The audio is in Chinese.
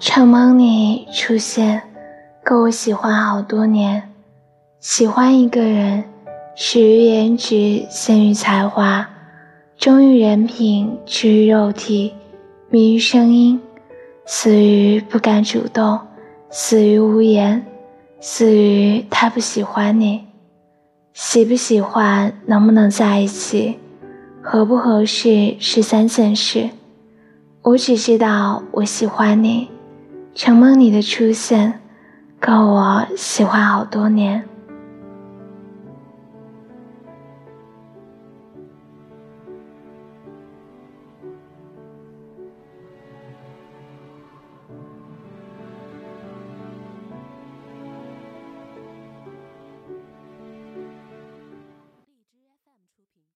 承蒙你出现，够我喜欢好多年。喜欢一个人，始于颜值，先于才华，忠于人品，痴于肉体，迷于声音，死于不敢主动，死于无言，死于他不喜欢你。喜不喜欢，能不能在一起，合不合适是三件事。我只知道我喜欢你，承蒙你的出现，够我喜欢好多年。